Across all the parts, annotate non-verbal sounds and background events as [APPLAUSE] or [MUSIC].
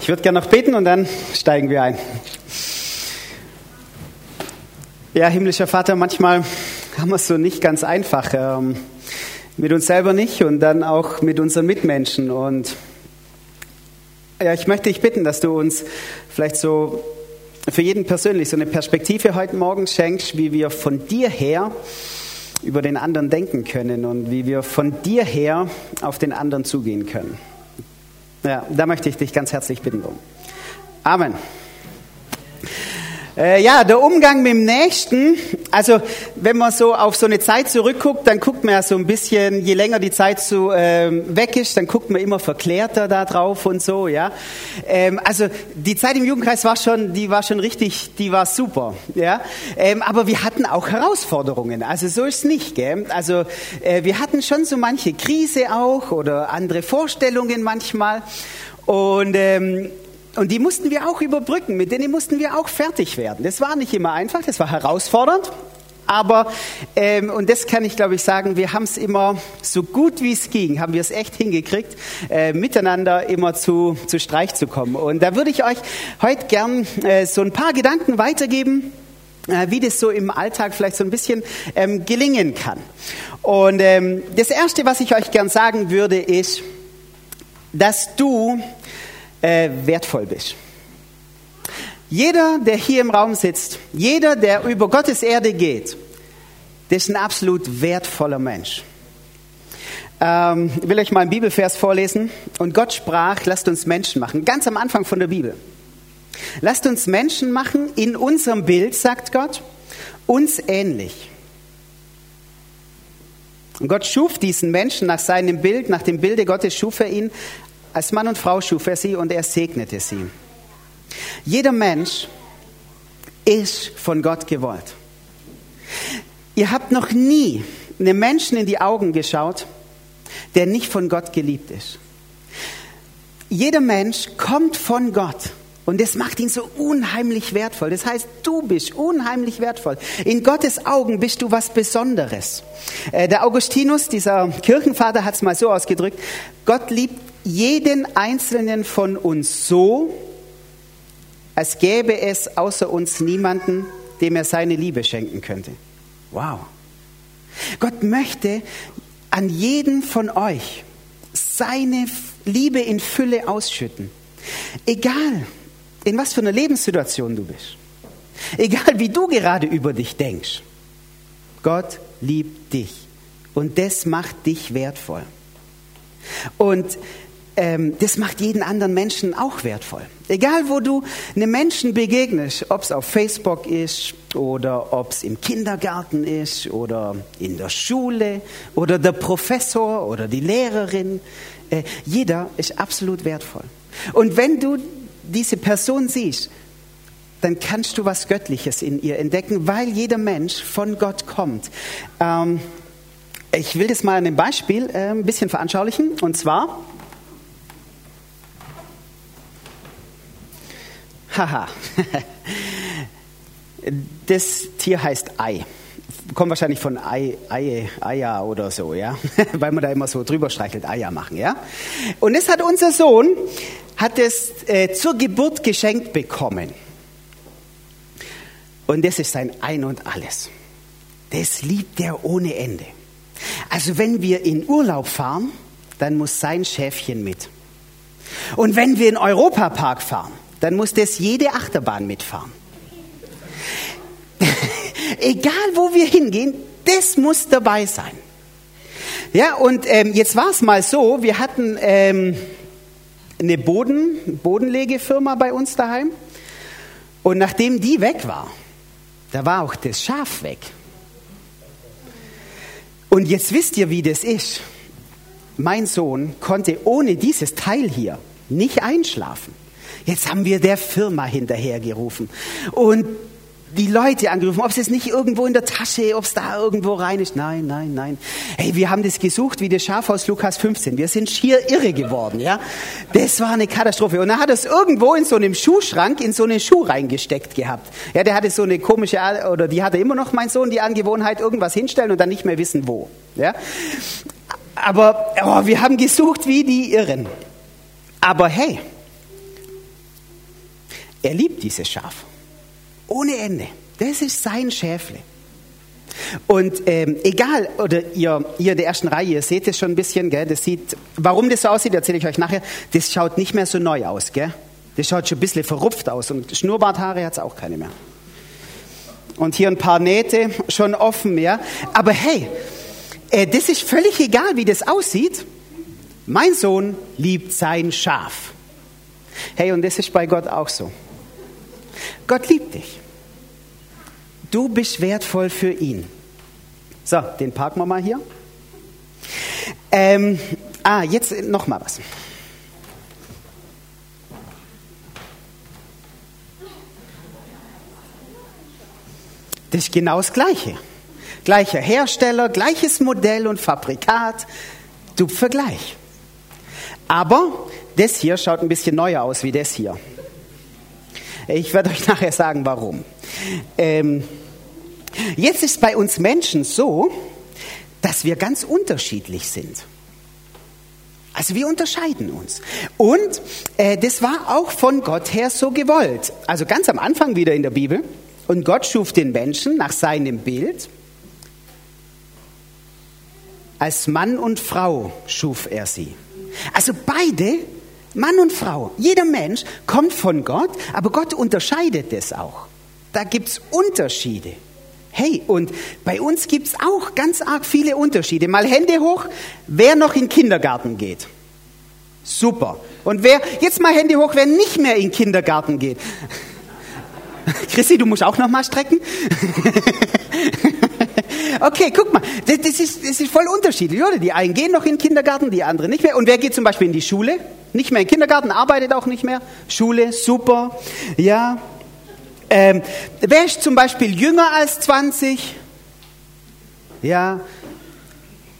Ich würde gerne noch beten und dann steigen wir ein. Ja, himmlischer Vater, manchmal haben wir es so nicht ganz einfach. Ähm, mit uns selber nicht und dann auch mit unseren Mitmenschen. Und ja, ich möchte dich bitten, dass du uns vielleicht so für jeden persönlich so eine Perspektive heute Morgen schenkst, wie wir von dir her über den anderen denken können und wie wir von dir her auf den anderen zugehen können. Ja, da möchte ich dich ganz herzlich bitten drum. Amen. Äh, ja, der Umgang mit dem Nächsten. Also, wenn man so auf so eine Zeit zurückguckt, dann guckt man ja so ein bisschen, je länger die Zeit so ähm, weg ist, dann guckt man immer verklärter da drauf und so, ja. Ähm, also, die Zeit im Jugendkreis war schon, die war schon richtig, die war super, ja. Ähm, aber wir hatten auch Herausforderungen. Also, so ist es nicht, gell. Also, äh, wir hatten schon so manche Krise auch oder andere Vorstellungen manchmal. Und ähm, und die mussten wir auch überbrücken, mit denen mussten wir auch fertig werden. Das war nicht immer einfach, das war herausfordernd. Aber, ähm, und das kann ich glaube ich sagen, wir haben es immer so gut wie es ging, haben wir es echt hingekriegt, äh, miteinander immer zu, zu Streich zu kommen. Und da würde ich euch heute gern äh, so ein paar Gedanken weitergeben, äh, wie das so im Alltag vielleicht so ein bisschen ähm, gelingen kann. Und ähm, das Erste, was ich euch gern sagen würde, ist, dass du äh, wertvoll bist. Jeder, der hier im Raum sitzt, jeder, der über Gottes Erde geht, das ist ein absolut wertvoller Mensch. Ähm, ich will euch mal einen Bibelvers vorlesen. Und Gott sprach, lasst uns Menschen machen. Ganz am Anfang von der Bibel. Lasst uns Menschen machen in unserem Bild, sagt Gott, uns ähnlich. Und Gott schuf diesen Menschen nach seinem Bild, nach dem Bilde Gottes schuf er ihn. Als Mann und Frau schuf er sie und er segnete sie. Jeder Mensch ist von Gott gewollt. Ihr habt noch nie einem Menschen in die Augen geschaut, der nicht von Gott geliebt ist. Jeder Mensch kommt von Gott. Und das macht ihn so unheimlich wertvoll. Das heißt, du bist unheimlich wertvoll. In Gottes Augen bist du was Besonderes. Äh, der Augustinus, dieser Kirchenvater, hat es mal so ausgedrückt, Gott liebt jeden einzelnen von uns so, als gäbe es außer uns niemanden, dem er seine Liebe schenken könnte. Wow. Gott möchte an jeden von euch seine Liebe in Fülle ausschütten. Egal, in was für einer Lebenssituation du bist. Egal, wie du gerade über dich denkst. Gott liebt dich. Und das macht dich wertvoll. Und ähm, das macht jeden anderen Menschen auch wertvoll. Egal, wo du einem Menschen begegnest, ob es auf Facebook ist oder ob es im Kindergarten ist oder in der Schule oder der Professor oder die Lehrerin, äh, jeder ist absolut wertvoll. Und wenn du diese Person siehst, dann kannst du was Göttliches in ihr entdecken, weil jeder Mensch von Gott kommt. Ähm, ich will das mal an einem Beispiel äh, ein bisschen veranschaulichen. Und zwar, haha, das Tier heißt Ei. Kommt wahrscheinlich von Ei, Ei, Eier oder so, ja, [LAUGHS] weil man da immer so drüber streichelt, Eier machen, ja. Und das hat unser Sohn, hat es äh, zur Geburt geschenkt bekommen. Und das ist sein Ein und Alles. Das liebt er ohne Ende. Also wenn wir in Urlaub fahren, dann muss sein Schäfchen mit. Und wenn wir in Europapark fahren, dann muss das jede Achterbahn mitfahren. [LAUGHS] Egal wo wir hingehen, das muss dabei sein. Ja, und ähm, jetzt war es mal so, wir hatten ähm, eine Boden, Bodenlegefirma bei uns daheim. Und nachdem die weg war, da war auch das Schaf weg. Und jetzt wisst ihr, wie das ist. Mein Sohn konnte ohne dieses Teil hier nicht einschlafen. Jetzt haben wir der Firma hinterhergerufen. Und die Leute angerufen, ob es jetzt nicht irgendwo in der Tasche, ob es da irgendwo rein ist. Nein, nein, nein. Hey, wir haben das gesucht wie das Schaf aus Lukas 15. Wir sind schier irre geworden, ja. Das war eine Katastrophe. Und er hat es irgendwo in so einem Schuhschrank in so einen Schuh reingesteckt gehabt. Ja, der hatte so eine komische, oder die hatte immer noch mein Sohn die Angewohnheit, irgendwas hinstellen und dann nicht mehr wissen wo. Ja. Aber oh, wir haben gesucht wie die Irren. Aber hey, er liebt dieses Schaf. Ohne Ende. Das ist sein Schäfle. Und ähm, egal, oder ihr, ihr in der ersten Reihe, ihr seht es schon ein bisschen, gell? Das sieht, warum das so aussieht, erzähle ich euch nachher. Das schaut nicht mehr so neu aus, gell? Das schaut schon ein bisschen verrupft aus und Schnurrbarthaare hat es auch keine mehr. Und hier ein paar Nähte, schon offen mehr. Aber hey, äh, das ist völlig egal, wie das aussieht. Mein Sohn liebt sein Schaf. Hey, und das ist bei Gott auch so. Gott liebt dich. Du bist wertvoll für ihn. So, den parken wir mal hier. Ähm, ah, jetzt noch mal was. Das ist genau das Gleiche. Gleicher Hersteller, gleiches Modell und Fabrikat. Du Vergleich. Aber das hier schaut ein bisschen neuer aus wie das hier. Ich werde euch nachher sagen, warum. Ähm, Jetzt ist bei uns Menschen so, dass wir ganz unterschiedlich sind. Also wir unterscheiden uns. Und äh, das war auch von Gott her so gewollt. Also ganz am Anfang wieder in der Bibel. Und Gott schuf den Menschen nach seinem Bild. Als Mann und Frau schuf er sie. Also beide, Mann und Frau, jeder Mensch kommt von Gott, aber Gott unterscheidet es auch. Da gibt es Unterschiede. Hey, und bei uns gibt es auch ganz arg viele Unterschiede. Mal Hände hoch, wer noch in den Kindergarten geht. Super. Und wer, jetzt mal Hände hoch, wer nicht mehr in den Kindergarten geht. [LAUGHS] Chrissy, du musst auch noch mal strecken. [LAUGHS] okay, guck mal, das, das, ist, das ist voll unterschiedlich, oder? Die einen gehen noch in den Kindergarten, die anderen nicht mehr. Und wer geht zum Beispiel in die Schule? Nicht mehr in den Kindergarten, arbeitet auch nicht mehr. Schule, super. Ja, ähm, wer ist zum Beispiel jünger als 20? Ja.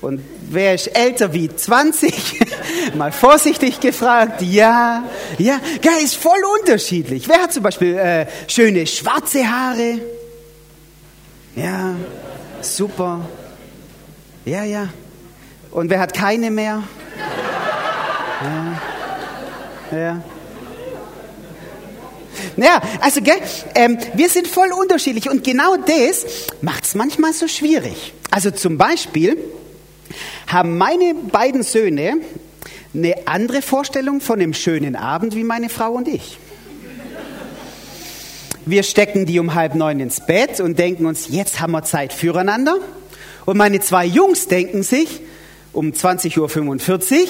Und wer ist älter wie 20? [LAUGHS] Mal vorsichtig gefragt. Ja. Ja. Ja, ist voll unterschiedlich. Wer hat zum Beispiel äh, schöne schwarze Haare? Ja. Super. Ja, ja. Und wer hat keine mehr? Ja. Ja. Ja, also gell, ähm, wir sind voll unterschiedlich und genau das macht es manchmal so schwierig. Also zum Beispiel haben meine beiden Söhne eine andere Vorstellung von einem schönen Abend wie meine Frau und ich. Wir stecken die um halb neun ins Bett und denken uns, jetzt haben wir Zeit füreinander. Und meine zwei Jungs denken sich um 20.45 Uhr,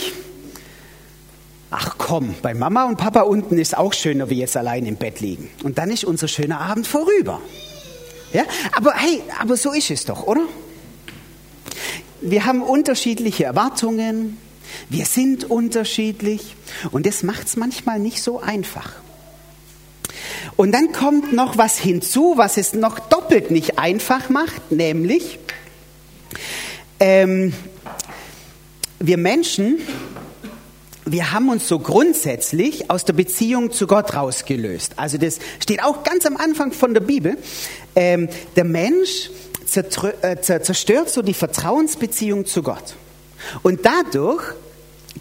ach komm, bei Mama und Papa unten ist auch schöner, wie jetzt allein im Bett liegen. Und dann ist unser schöner Abend vorüber. Ja, aber hey, aber so ist es doch, oder? Wir haben unterschiedliche Erwartungen, wir sind unterschiedlich und das macht es manchmal nicht so einfach. Und dann kommt noch was hinzu, was es noch doppelt nicht einfach macht, nämlich ähm, wir Menschen wir haben uns so grundsätzlich aus der Beziehung zu Gott rausgelöst. Also das steht auch ganz am Anfang von der Bibel. Ähm, der Mensch äh, zerstört so die Vertrauensbeziehung zu Gott. Und dadurch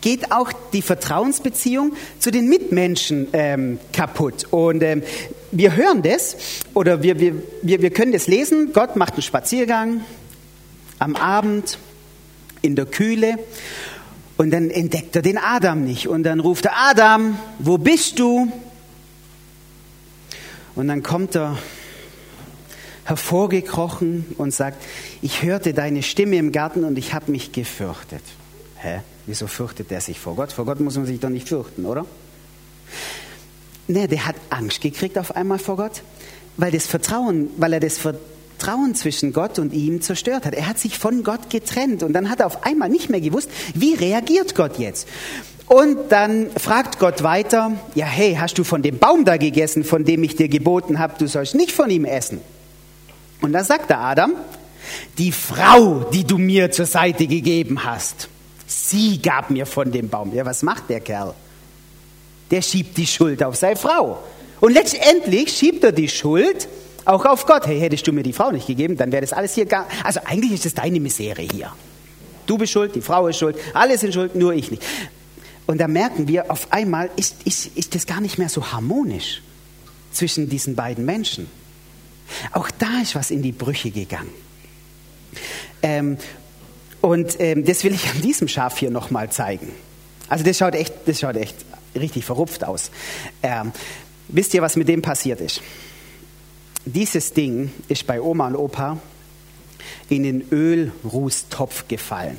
geht auch die Vertrauensbeziehung zu den Mitmenschen ähm, kaputt. Und ähm, wir hören das oder wir, wir, wir, wir können das lesen. Gott macht einen Spaziergang am Abend in der Kühle und dann entdeckt er den Adam nicht. Und dann ruft er, Adam, wo bist du? Und dann kommt er hervorgekrochen und sagt, ich hörte deine Stimme im Garten und ich habe mich gefürchtet. Hä? Wieso fürchtet er sich vor Gott? Vor Gott muss man sich doch nicht fürchten, oder? Ne, der hat Angst gekriegt auf einmal vor Gott, weil das Vertrauen, weil er das Vertrauen zwischen Gott und ihm zerstört hat. Er hat sich von Gott getrennt und dann hat er auf einmal nicht mehr gewusst, wie reagiert Gott jetzt. Und dann fragt Gott weiter, ja hey, hast du von dem Baum da gegessen, von dem ich dir geboten habe, du sollst nicht von ihm essen. Und dann sagt der Adam, die Frau, die du mir zur Seite gegeben hast, sie gab mir von dem Baum. Ja, was macht der Kerl? Der schiebt die Schuld auf seine Frau. Und letztendlich schiebt er die Schuld auch auf Gott. Hey, hättest du mir die Frau nicht gegeben, dann wäre das alles hier gar. Also eigentlich ist es deine Misere hier. Du bist schuld, die Frau ist schuld, alle sind schuld, nur ich nicht. Und da merken wir, auf einmal ist, ist, ist das gar nicht mehr so harmonisch. zwischen diesen beiden Menschen. Auch da ist was in die Brüche gegangen. Ähm, und ähm, das will ich an diesem Schaf hier nochmal zeigen. Also das schaut echt, das schaut echt richtig verrupft aus. Ähm, wisst ihr, was mit dem passiert ist? Dieses Ding ist bei Oma und Opa in den Ölrußtopf gefallen.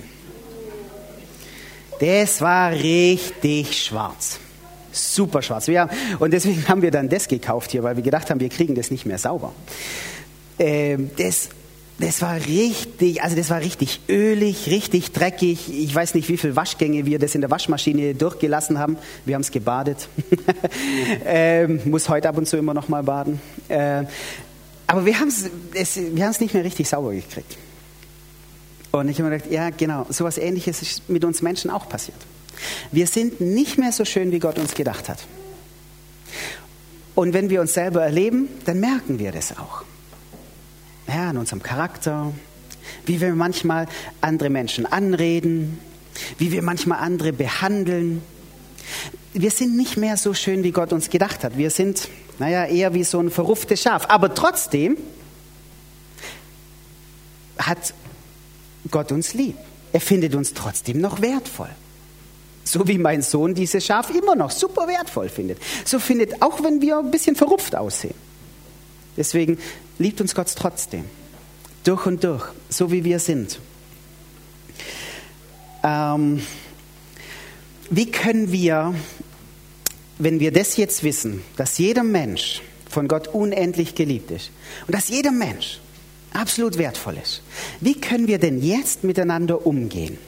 Das war richtig schwarz. Super schwarz. Wir, und deswegen haben wir dann das gekauft hier, weil wir gedacht haben, wir kriegen das nicht mehr sauber. Ähm, das, das war richtig, also das war richtig ölig, richtig dreckig. Ich weiß nicht, wie viele Waschgänge wir das in der Waschmaschine durchgelassen haben. Wir haben es gebadet. [LAUGHS] ähm, muss heute ab und zu immer noch mal baden. Äh, aber wir haben es wir nicht mehr richtig sauber gekriegt. Und ich habe mir gedacht, ja genau, so etwas Ähnliches ist mit uns Menschen auch passiert. Wir sind nicht mehr so schön, wie Gott uns gedacht hat. Und wenn wir uns selber erleben, dann merken wir das auch. Ja, in unserem Charakter, wie wir manchmal andere Menschen anreden, wie wir manchmal andere behandeln. Wir sind nicht mehr so schön, wie Gott uns gedacht hat. Wir sind, naja, eher wie so ein verruftes Schaf. Aber trotzdem hat Gott uns lieb. Er findet uns trotzdem noch wertvoll. So wie mein Sohn dieses Schaf immer noch super wertvoll findet. So findet, auch wenn wir ein bisschen verrupft aussehen. Deswegen liebt uns Gott trotzdem. Durch und durch, so wie wir sind. Ähm, wie können wir, wenn wir das jetzt wissen, dass jeder Mensch von Gott unendlich geliebt ist und dass jeder Mensch absolut wertvoll ist, wie können wir denn jetzt miteinander umgehen?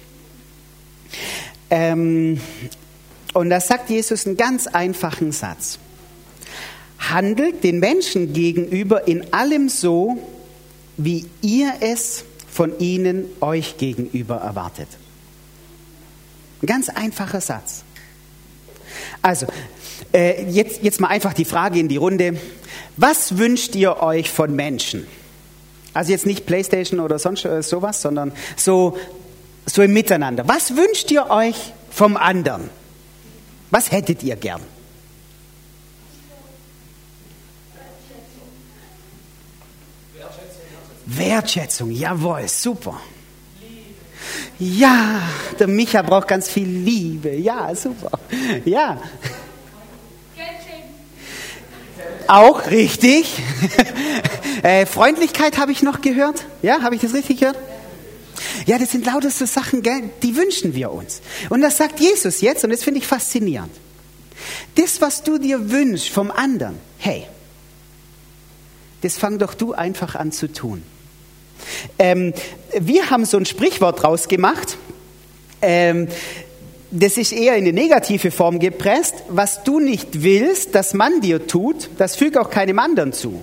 Ähm, und da sagt Jesus einen ganz einfachen Satz. Handelt den Menschen gegenüber in allem so, wie ihr es von ihnen euch gegenüber erwartet. Ein ganz einfacher Satz. Also, äh, jetzt, jetzt mal einfach die Frage in die Runde. Was wünscht ihr euch von Menschen? Also jetzt nicht Playstation oder sonst äh, sowas, sondern so so im Miteinander. Was wünscht ihr euch vom anderen? Was hättet ihr gern? Wertschätzung, jawohl, super. Ja, der Micha braucht ganz viel Liebe. Ja, super. Ja. Auch richtig. [LAUGHS] äh, Freundlichkeit habe ich noch gehört. Ja, habe ich das richtig gehört? Ja, das sind lauter so Sachen, gell, die wünschen wir uns. Und das sagt Jesus jetzt, und das finde ich faszinierend. Das, was du dir wünschst vom anderen, hey, das fang doch du einfach an zu tun. Ähm, wir haben so ein Sprichwort draus gemacht. Ähm, das ist eher in die negative Form gepresst. Was du nicht willst, dass man dir tut, das fügt auch keinem anderen zu.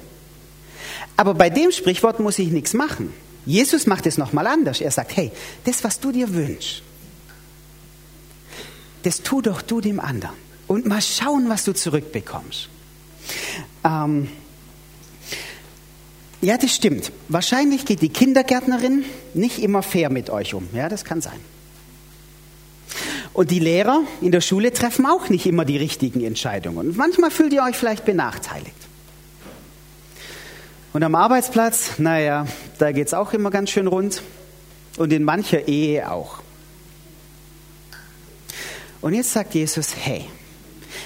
Aber bei dem Sprichwort muss ich nichts machen. Jesus macht es nochmal anders. Er sagt, hey, das, was du dir wünschst, das tu doch du dem anderen. Und mal schauen, was du zurückbekommst. Ähm, ja, das stimmt. Wahrscheinlich geht die Kindergärtnerin nicht immer fair mit euch um. Ja, das kann sein. Und die Lehrer in der Schule treffen auch nicht immer die richtigen Entscheidungen. Und manchmal fühlt ihr euch vielleicht benachteiligt. Und am Arbeitsplatz, naja, da geht es auch immer ganz schön rund. Und in mancher Ehe auch. Und jetzt sagt Jesus, hey,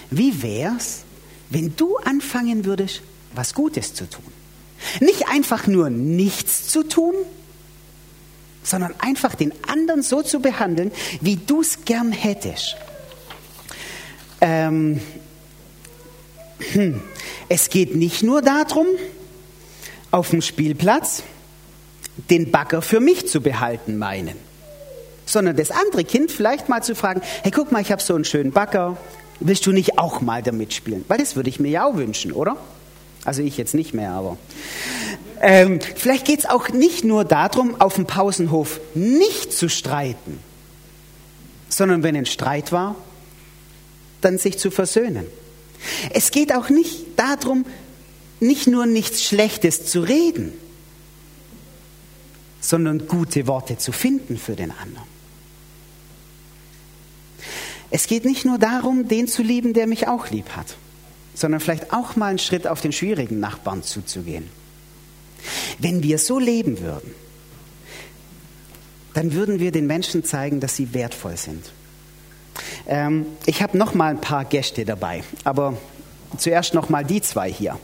wie wär's, wenn du anfangen würdest, was Gutes zu tun? Nicht einfach nur nichts zu tun, sondern einfach den anderen so zu behandeln, wie du es gern hättest. Ähm, hm, es geht nicht nur darum, auf dem Spielplatz den Bagger für mich zu behalten meinen, sondern das andere Kind vielleicht mal zu fragen, hey guck mal, ich habe so einen schönen Bagger, willst du nicht auch mal damit spielen? Weil das würde ich mir ja auch wünschen, oder? Also ich jetzt nicht mehr, aber ähm, vielleicht geht es auch nicht nur darum, auf dem Pausenhof nicht zu streiten, sondern wenn ein Streit war, dann sich zu versöhnen. Es geht auch nicht darum, nicht nur nichts Schlechtes zu reden, sondern gute Worte zu finden für den anderen. Es geht nicht nur darum, den zu lieben, der mich auch lieb hat, sondern vielleicht auch mal einen Schritt auf den schwierigen Nachbarn zuzugehen. Wenn wir so leben würden, dann würden wir den Menschen zeigen, dass sie wertvoll sind. Ähm, ich habe noch mal ein paar Gäste dabei, aber zuerst noch mal die zwei hier.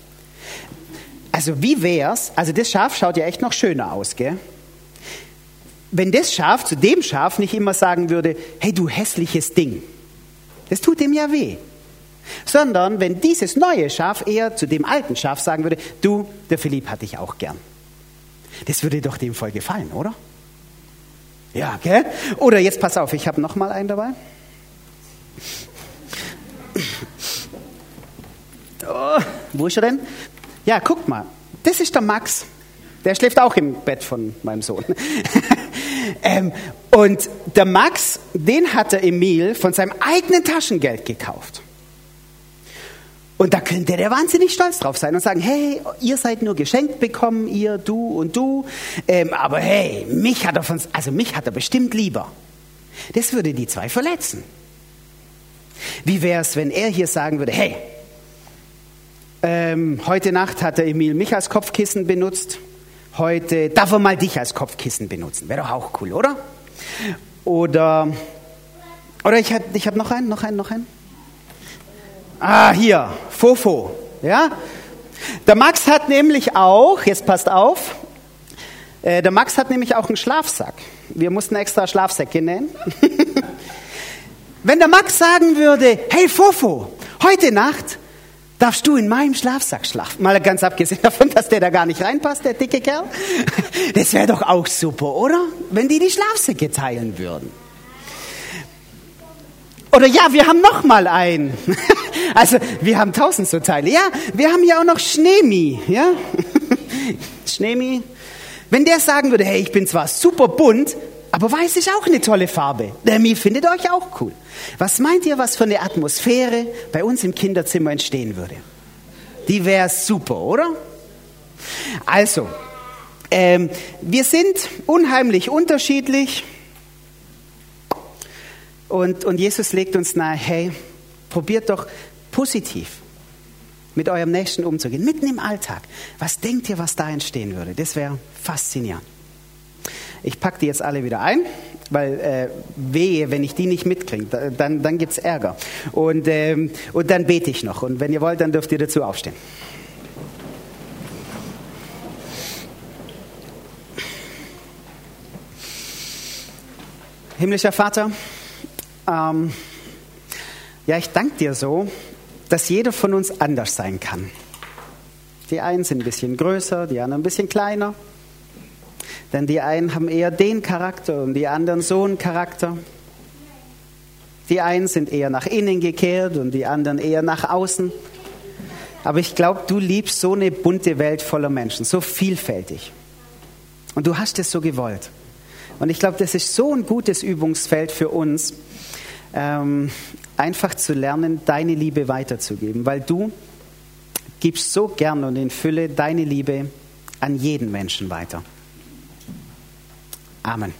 Also wie wär's? Also das Schaf schaut ja echt noch schöner aus, gell? Wenn das Schaf zu dem Schaf nicht immer sagen würde, hey du hässliches Ding, das tut dem ja weh. Sondern wenn dieses neue Schaf eher zu dem alten Schaf sagen würde, du, der Philipp hat dich auch gern. Das würde doch dem voll gefallen, oder? Ja, gell? Oder jetzt pass auf, ich habe noch mal einen dabei. Oh, wo ist er denn? Ja, guck mal. Das ist der Max. Der schläft auch im Bett von meinem Sohn. [LAUGHS] ähm, und der Max, den hat der Emil von seinem eigenen Taschengeld gekauft. Und da könnte der wahnsinnig stolz drauf sein und sagen, hey, ihr seid nur geschenkt bekommen, ihr, du und du. Ähm, aber hey, mich hat er von, also mich hat er bestimmt lieber. Das würde die zwei verletzen. Wie wäre es, wenn er hier sagen würde, hey, ähm, heute Nacht hat der Emil mich als Kopfkissen benutzt. Heute darf er mal dich als Kopfkissen benutzen. Wäre doch auch cool, oder? Oder, oder ich habe ich hab noch einen, noch einen, noch einen. Ah, hier, Fofo. Ja? Der Max hat nämlich auch, jetzt passt auf, äh, der Max hat nämlich auch einen Schlafsack. Wir mussten extra Schlafsäcke nähen. [LAUGHS] Wenn der Max sagen würde, hey Fofo, heute Nacht darfst du in meinem Schlafsack schlafen. Mal ganz abgesehen [LAUGHS] davon, dass der da gar nicht reinpasst, der dicke Kerl. [LAUGHS] Das wäre doch auch super, oder? Wenn die die Schlafsäcke teilen würden. Oder ja, wir haben noch mal einen. Also wir haben tausend so Teile. Ja, wir haben hier auch noch Schneemi. Ja, [LAUGHS] Schneemi. Wenn der sagen würde, hey, ich bin zwar super bunt, aber weiß ist auch eine tolle Farbe. Der Mi findet euch auch cool. Was meint ihr, was für eine Atmosphäre bei uns im Kinderzimmer entstehen würde? Die wäre super, oder? Also, ähm, wir sind unheimlich unterschiedlich. Und, und Jesus legt uns nahe, hey, probiert doch positiv mit eurem Nächsten umzugehen, mitten im Alltag. Was denkt ihr, was da entstehen würde? Das wäre faszinierend. Ich packe die jetzt alle wieder ein, weil äh, wehe, wenn ich die nicht mitkriege, dann, dann gibt es Ärger. Und, ähm, und dann bete ich noch. Und wenn ihr wollt, dann dürft ihr dazu aufstehen. Himmlischer Vater, ähm, ja, ich danke dir so, dass jeder von uns anders sein kann. Die einen sind ein bisschen größer, die anderen ein bisschen kleiner. Denn die einen haben eher den Charakter und die anderen so einen Charakter. Die einen sind eher nach innen gekehrt und die anderen eher nach außen. Aber ich glaube, du liebst so eine bunte Welt voller Menschen, so vielfältig. Und du hast es so gewollt. Und ich glaube, das ist so ein gutes Übungsfeld für uns, ähm, einfach zu lernen, deine Liebe weiterzugeben, weil du gibst so gern und in Fülle deine Liebe an jeden Menschen weiter. Amen.